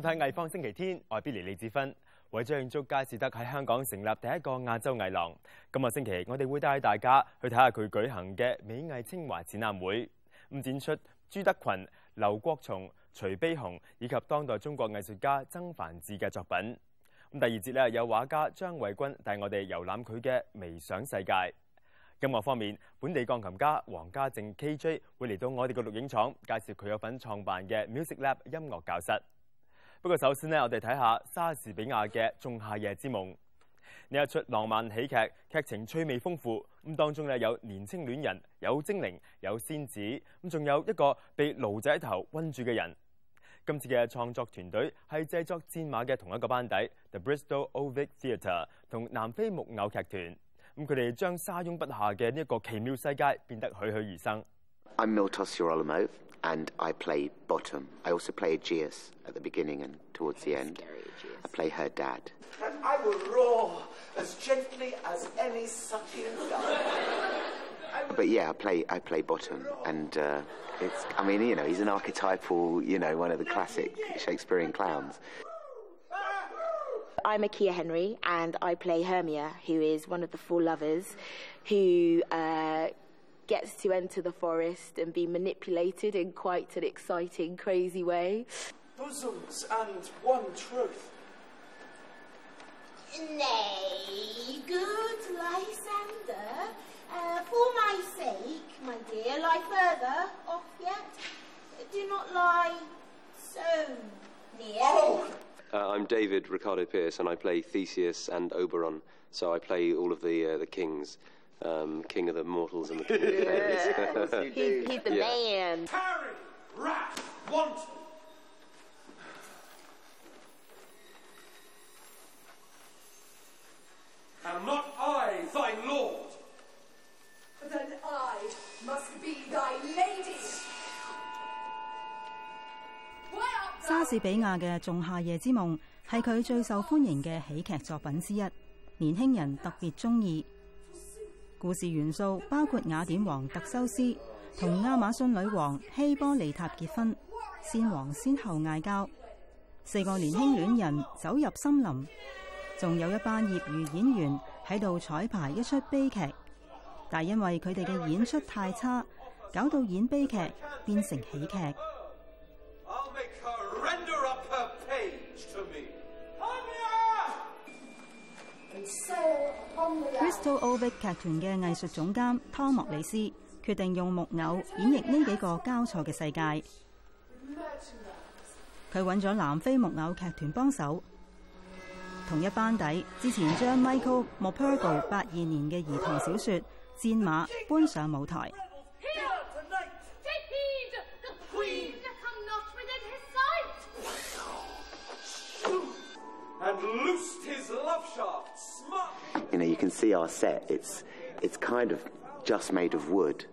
收睇艺方星期天，外 l y 李子芬伟庆祝佳士得喺香港成立第一个亚洲艺廊。今日星期，我哋会带大家去睇下佢举行嘅美艺清华展览会，咁展出朱德群、刘国松、徐悲鸿以及当代中国艺术家曾凡志嘅作品。咁第二节咧，有画家张伟君带我哋游览佢嘅微想世界。音乐方面，本地钢琴家黄家正 KJ 会嚟到我哋嘅录影厂，介绍佢有份创办嘅 Music Lab 音乐教室。不過首先呢，我哋睇下莎士比亞嘅《仲夏夜之夢》呢一出浪漫喜劇，劇情趣味豐富。咁當中呢，有年青戀人，有精靈，有仙子，咁仲有一個被爐仔頭溫住嘅人。今次嘅創作團隊係製作《战馬》嘅同一個班底，The Bristol o Vic Theatre 同南非木偶劇團。咁佢哋將沙翁筆下嘅呢一個奇妙世界變得栩栩如生。and I play Bottom. I also play Aegeus at the beginning and towards the end. I play her dad. And I will roar as gently as any sucking dove. But yeah, I play I play Bottom, and uh, it's I mean you know he's an archetypal you know one of the classic Shakespearean clowns. I'm Akia Henry, and I play Hermia, who is one of the four lovers who uh, gets to enter the forest and be manipulated in quite an exciting, crazy way. Bosoms and one truth. Nay, good Lysander, uh, for my sake, my dear, lie further off yet. Do not lie so near. Oh. Uh, I'm David Ricardo Pierce, and I play Theseus and Oberon. So I play all of the uh, the kings. 莎士比亚嘅《仲夏夜之梦》系佢最受欢迎嘅喜剧作品之一，年轻人特别中意。故事元素包括雅典王特修斯同亚马逊女王希波利塔结婚，先王先后嗌交，四个年轻恋人走入森林，仲有一班业余演员喺度彩排一出悲剧，但因为佢哋嘅演出太差，搞到演悲剧变成喜剧。Crystal Ovic 劇團嘅藝術總監湯莫里斯決定用木偶演繹呢幾個交錯嘅世界。佢揾咗南非木偶劇團幫手，同一班底之前將 Michael m o e r g o 八二年嘅兒童小说《战馬》搬上舞台。know, you can see our set. It's, it's kind of just made of wood,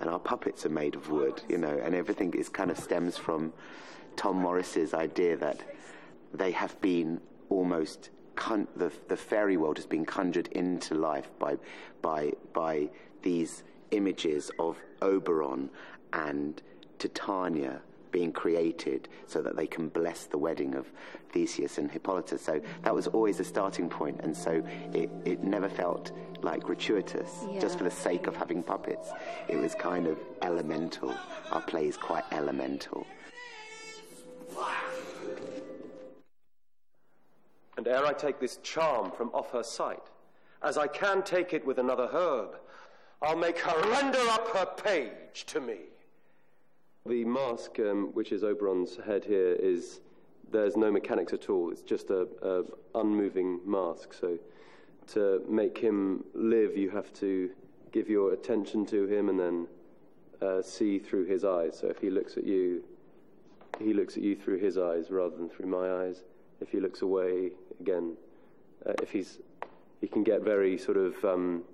and our puppets are made of wood, you know, and everything is kind of stems from Tom Morris's idea that they have been almost con- the, the fairy world has been conjured into life by, by, by these images of Oberon and Titania being created so that they can bless the wedding of Theseus and Hippolyta. So that was always a starting point, and so it, it never felt like gratuitous yeah. just for the sake of having puppets. It was kind of elemental. Our play is quite elemental. And ere I take this charm from off her sight, as I can take it with another herb, I'll make her render up her page to me. The mask, um, which is Oberon's head here, is there's no mechanics at all. It's just a, a unmoving mask. So to make him live, you have to give your attention to him and then uh, see through his eyes. So if he looks at you, he looks at you through his eyes rather than through my eyes. If he looks away, again, uh, if he's, he can get very sort of um,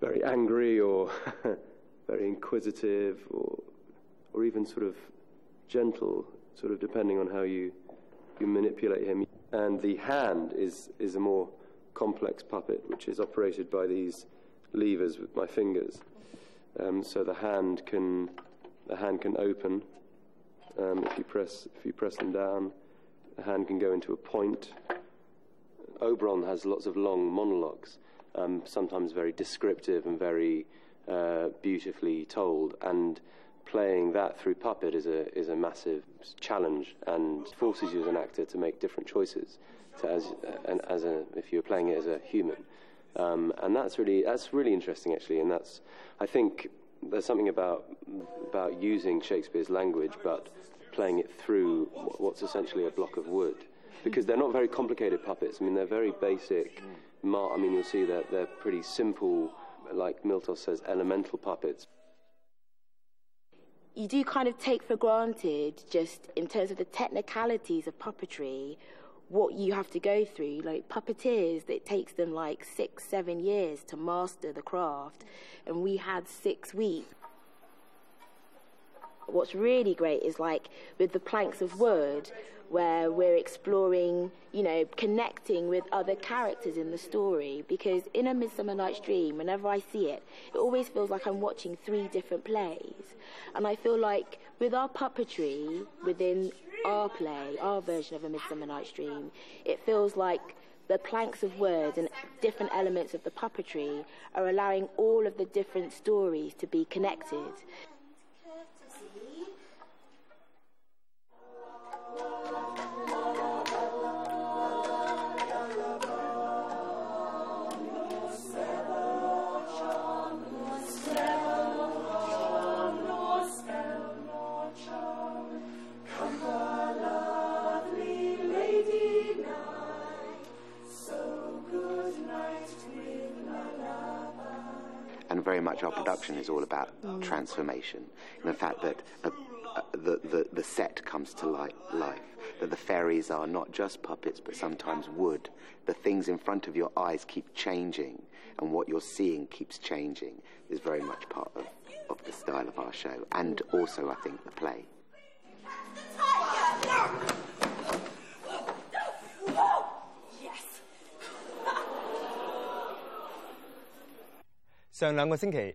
very angry or very inquisitive or or even sort of gentle, sort of depending on how you, you manipulate him. And the hand is, is a more complex puppet, which is operated by these levers with my fingers. Um, so the hand can the hand can open um, if you press if you press them down. The hand can go into a point. Oberon has lots of long monologues, um, sometimes very descriptive and very uh, beautifully told, and playing that through puppet is a is a massive challenge and forces you as an actor to make different choices to as and as a if you're playing it as a human um, and that's really that's really interesting actually and that's I think there's something about about using Shakespeare's language but playing it through what's essentially a block of wood because they're not very complicated puppets I mean they're very basic I mean you'll see that they're pretty simple like Miltos says elemental puppets you do kind of take for granted, just in terms of the technicalities of puppetry, what you have to go through. Like puppeteers, it takes them like six, seven years to master the craft, and we had six weeks. What's really great is like with the planks of wood, where we're exploring, you know, connecting with other characters in the story. Because in A Midsummer Night's Dream, whenever I see it, it always feels like I'm watching three different plays. And I feel like with our puppetry within our play, our version of A Midsummer Night's Dream, it feels like the planks of words and different elements of the puppetry are allowing all of the different stories to be connected. production is all about transformation and the fact that a, uh, uh, the, the, the, set comes to life, life, that the fairies are not just puppets but sometimes wood. The things in front of your eyes keep changing and what you're seeing keeps changing is very much part of, of the style of our show and also, I think, the play. 上兩個星期，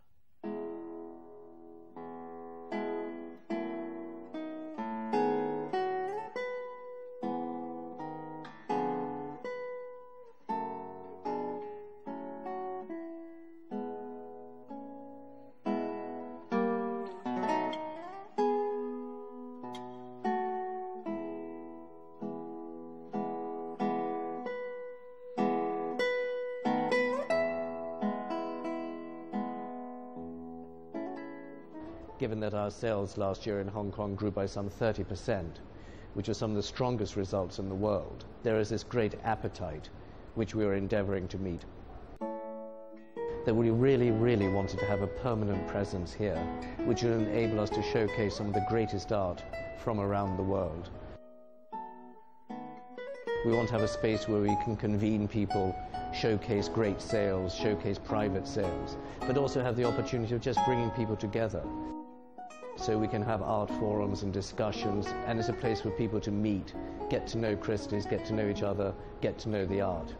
that our sales last year in Hong Kong grew by some 30%, which are some of the strongest results in the world. There is this great appetite which we are endeavoring to meet. That we really, really wanted to have a permanent presence here, which would enable us to showcase some of the greatest art from around the world. We want to have a space where we can convene people, showcase great sales, showcase private sales, but also have the opportunity of just bringing people together so we can have art forums and discussions, and it's a place for people to meet, get to know Christie's, get to know each other, get to know the art.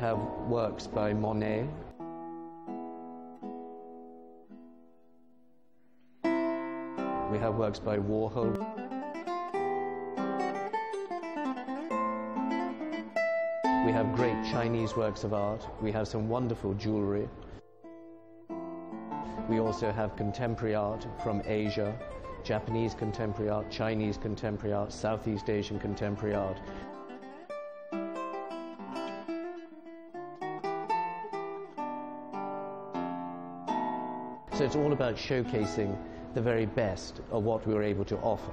have works by Monet. We have works by Warhol. We have great Chinese works of art. We have some wonderful jewelry. We also have contemporary art from Asia, Japanese contemporary art, Chinese contemporary art, Southeast Asian contemporary art. So it's all about showcasing the very best of what we were able to offer.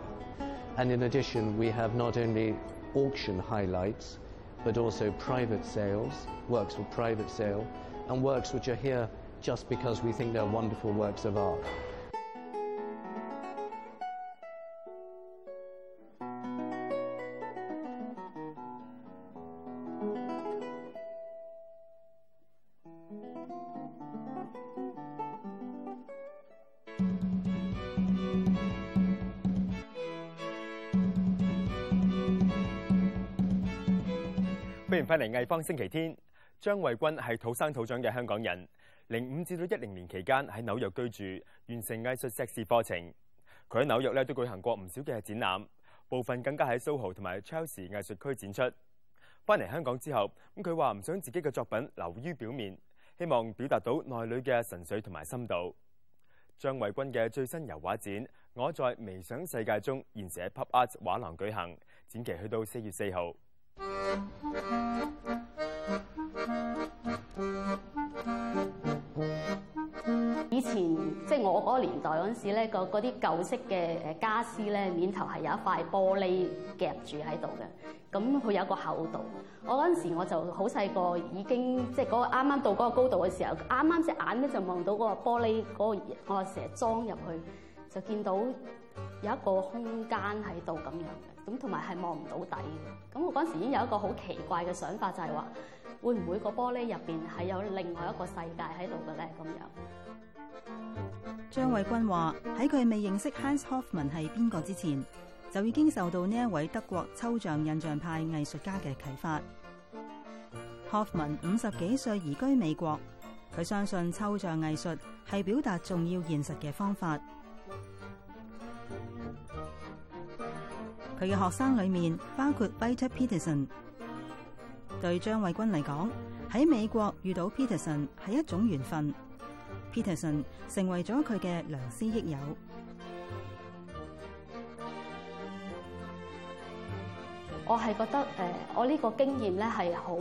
And in addition, we have not only auction highlights, but also private sales, works for private sale, and works which are here just because we think they're wonderful works of art. 嚟艺方星期天，张卫军系土生土长嘅香港人。零五至到一零年期间喺纽约居住，完成艺术硕士课程。佢喺纽约咧都举行过唔少嘅展览，部分更加喺 SoHo 同埋 c h r l e a 艺术区展出。翻嚟香港之后，咁佢话唔想自己嘅作品流于表面，希望表达到内里嘅神粹同埋深度。张卫军嘅最新油画展《我在微想世界中》现时喺 Pop Art 画廊举行，展期去到四月四号。以前即系我嗰个年代嗰阵时咧，个嗰啲旧式嘅诶家私咧，面头系有一块玻璃夹住喺度嘅。咁佢有一个厚度。我嗰阵时我就好细个，已经即系嗰个啱啱到嗰个高度嘅时候，啱啱只眼咧就望到嗰个玻璃嗰个我成日装入去，就见到有一个空间喺度咁样嘅。咁同埋係望唔到底嘅，咁我嗰陣時已經有一個好奇怪嘅想法，就係話會唔會個玻璃入邊係有另外一個世界喺度嘅咧？咁樣，張偉君話喺佢未認識 Hans Hofman f 係邊個之前，就已經受到呢一位德國抽象印象派藝術家嘅啟發。Hofman 五十幾歲移居美國，佢相信抽象藝術係表達重要現實嘅方法。佢嘅學生裏面包括 Peter Peterson。對張卫軍嚟講，喺美國遇到 Peterson 係一種緣分。Peterson 成為咗佢嘅良師益友。我係覺得誒，我呢個經驗咧係好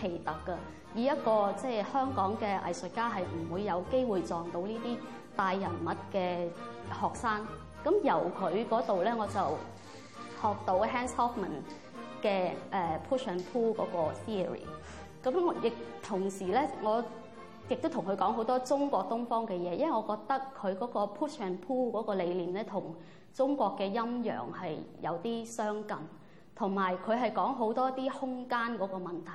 奇特噶。以一個即係香港嘅藝術家，係唔會有機會撞到呢啲大人物嘅學生。咁由佢嗰度咧，我就。學到 h a n d h o f m a n 嘅誒 push and pull 嗰個 theory，咁亦同時咧，我亦都同佢講好多中國東方嘅嘢，因為我覺得佢嗰個 push and pull 嗰個理念咧，同中國嘅陰陽係有啲相近，同埋佢係講好多啲空間嗰個問題，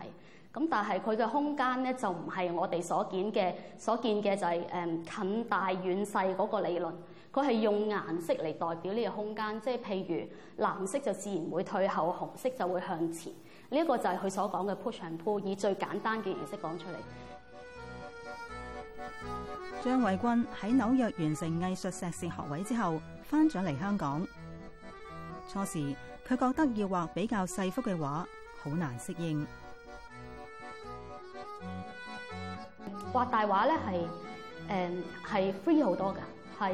咁但係佢嘅空間咧就唔係我哋所見嘅，所見嘅就係誒近大遠細嗰個理論。佢係用顏色嚟代表呢個空間，即係譬如藍色就自然會退後，紅色就會向前。呢一個就係佢所講嘅 push and pull，以最簡單嘅形式講出嚟。張伟君喺紐約完成藝術碩士學位之後，翻咗嚟香港。初時佢覺得要画比較細幅嘅画，好難適應。画大画咧係诶係 free 好多噶，係。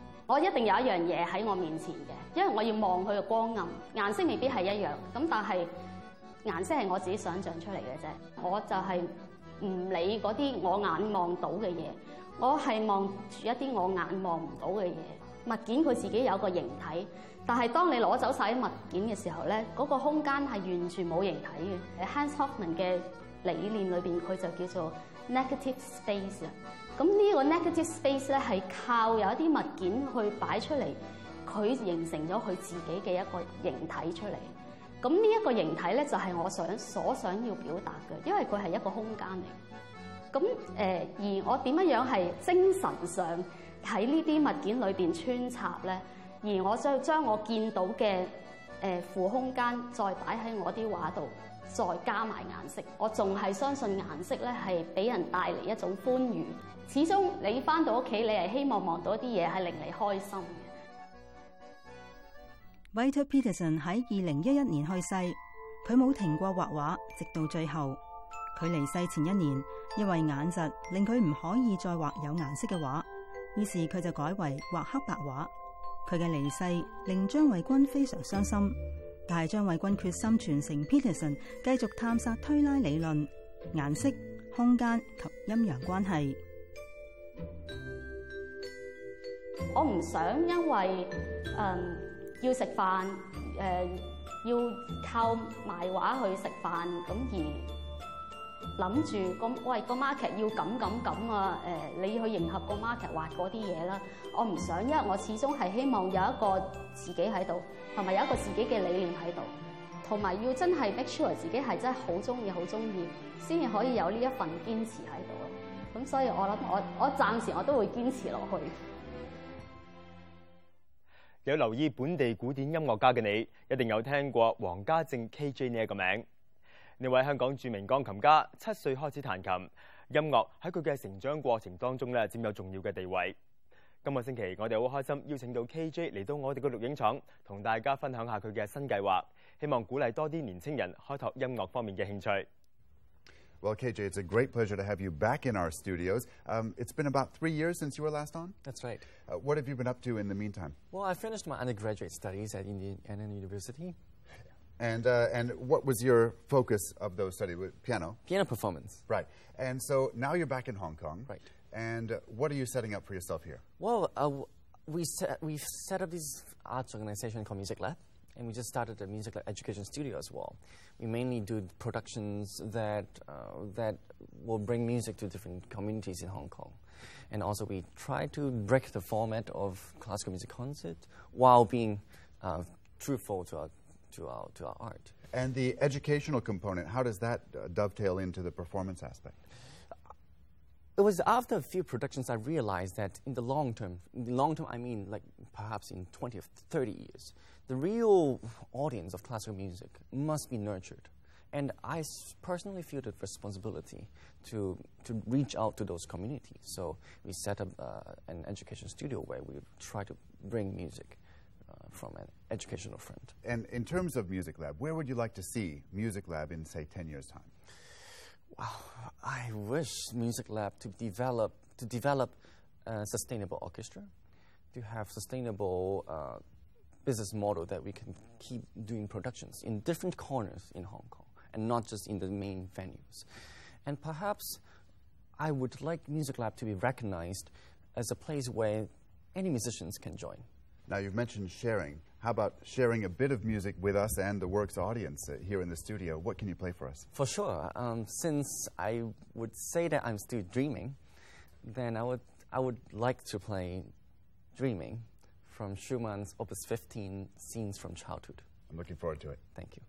我一定有一樣嘢喺我面前嘅，因為我要望佢嘅光暗、顏色未必係一樣，咁但係顏色係我自己想象出嚟嘅啫。我就係唔理嗰啲我眼望到嘅嘢，我係望住一啲我眼望唔到嘅嘢。物件佢自己有個形體，但係當你攞走晒啲物件嘅時候咧，嗰個空間係完全冇形體嘅。h a n d s h o c k e n 嘅理念裏邊，佢就叫做 negative space。啊。咁呢個 negative space 咧係靠有一啲物件去擺出嚟，佢形成咗佢自己嘅一個形體出嚟。咁呢一個形體咧就係我想所想要表達嘅，因為佢係一個空間嚟。咁誒而我點樣樣係精神上喺呢啲物件裏邊穿插咧，而我將將我見到嘅。誒負空間再擺喺我啲畫度，再加埋顏色。我仲係相信顏色咧係俾人帶嚟一種歡愉。始終你翻到屋企，你係希望望到一啲嘢係令你開心嘅。w a t e r Peterson 喺二零一一年去世，佢冇停過畫畫，直到最後。佢離世前一年，因為眼疾令佢唔可以再畫有顏色嘅畫，於是佢就改為畫黑白畫。佢嘅离世令张卫军非常伤心，但系张卫军决心传承 Peterson，继续探索推拉理论、颜色、空间及阴阳关系。我唔想因为嗯要食饭，诶要靠卖画去食饭咁而。諗住咁，喂個 market 要咁咁咁啊！誒，你去迎合個 market 畫嗰啲嘢啦。我唔想，因為我始終係希望有一個自己喺度，同埋有一個自己嘅理念喺度，同埋要真係 make sure 自己係真係好中意、好中意，先至可以有呢一份堅持喺度咯。咁所以我諗，我我暫時我都會堅持落去。有留意本地古典音樂家嘅你，一定有聽過黃家正 KJ 呢一個名。呢位香港著名鋼琴家，七歲開始彈琴，音樂喺佢嘅成長過程當中咧佔有重要嘅地位。今個星期我哋好開心邀請到 KJ 嚟到我哋嘅錄影廠，同大家分享下佢嘅新計劃，希望鼓勵多啲年青人開拓音樂方面嘅興趣。Well, KJ, it's a great pleasure to have you back in our studios. It's been about three years since you were last on. That's right. What have you been up to in the meantime? Well, I finished my undergraduate studies at Indian a University. And, uh, and what was your focus of those studies? Piano? Piano performance. Right. And so now you're back in Hong Kong. Right. And what are you setting up for yourself here? Well, uh, we set, we've set up this arts organization called Music Lab, and we just started a music education studio as well. We mainly do productions that, uh, that will bring music to different communities in Hong Kong. And also we try to break the format of classical music concert while being uh, truthful to our to our, to our art. And the educational component, how does that uh, dovetail into the performance aspect? It was after a few productions I realized that in the long term, the long term I mean like perhaps in 20 or 30 years, the real audience of classical music must be nurtured. And I personally feel the responsibility to, to reach out to those communities. So we set up uh, an education studio where we try to bring music uh, from it educational friend. And in terms of Music Lab, where would you like to see Music Lab in, say, 10 years' time? Wow, I wish Music Lab to develop, to develop a sustainable orchestra, to have sustainable uh, business model that we can keep doing productions in different corners in Hong Kong and not just in the main venues. And perhaps I would like Music Lab to be recognized as a place where any musicians can join. Now, you've mentioned sharing. How about sharing a bit of music with us and the Works audience uh, here in the studio? What can you play for us? For sure. Um, since I would say that I'm still dreaming, then I would, I would like to play Dreaming from Schumann's Opus 15, Scenes from Childhood. I'm looking forward to it. Thank you.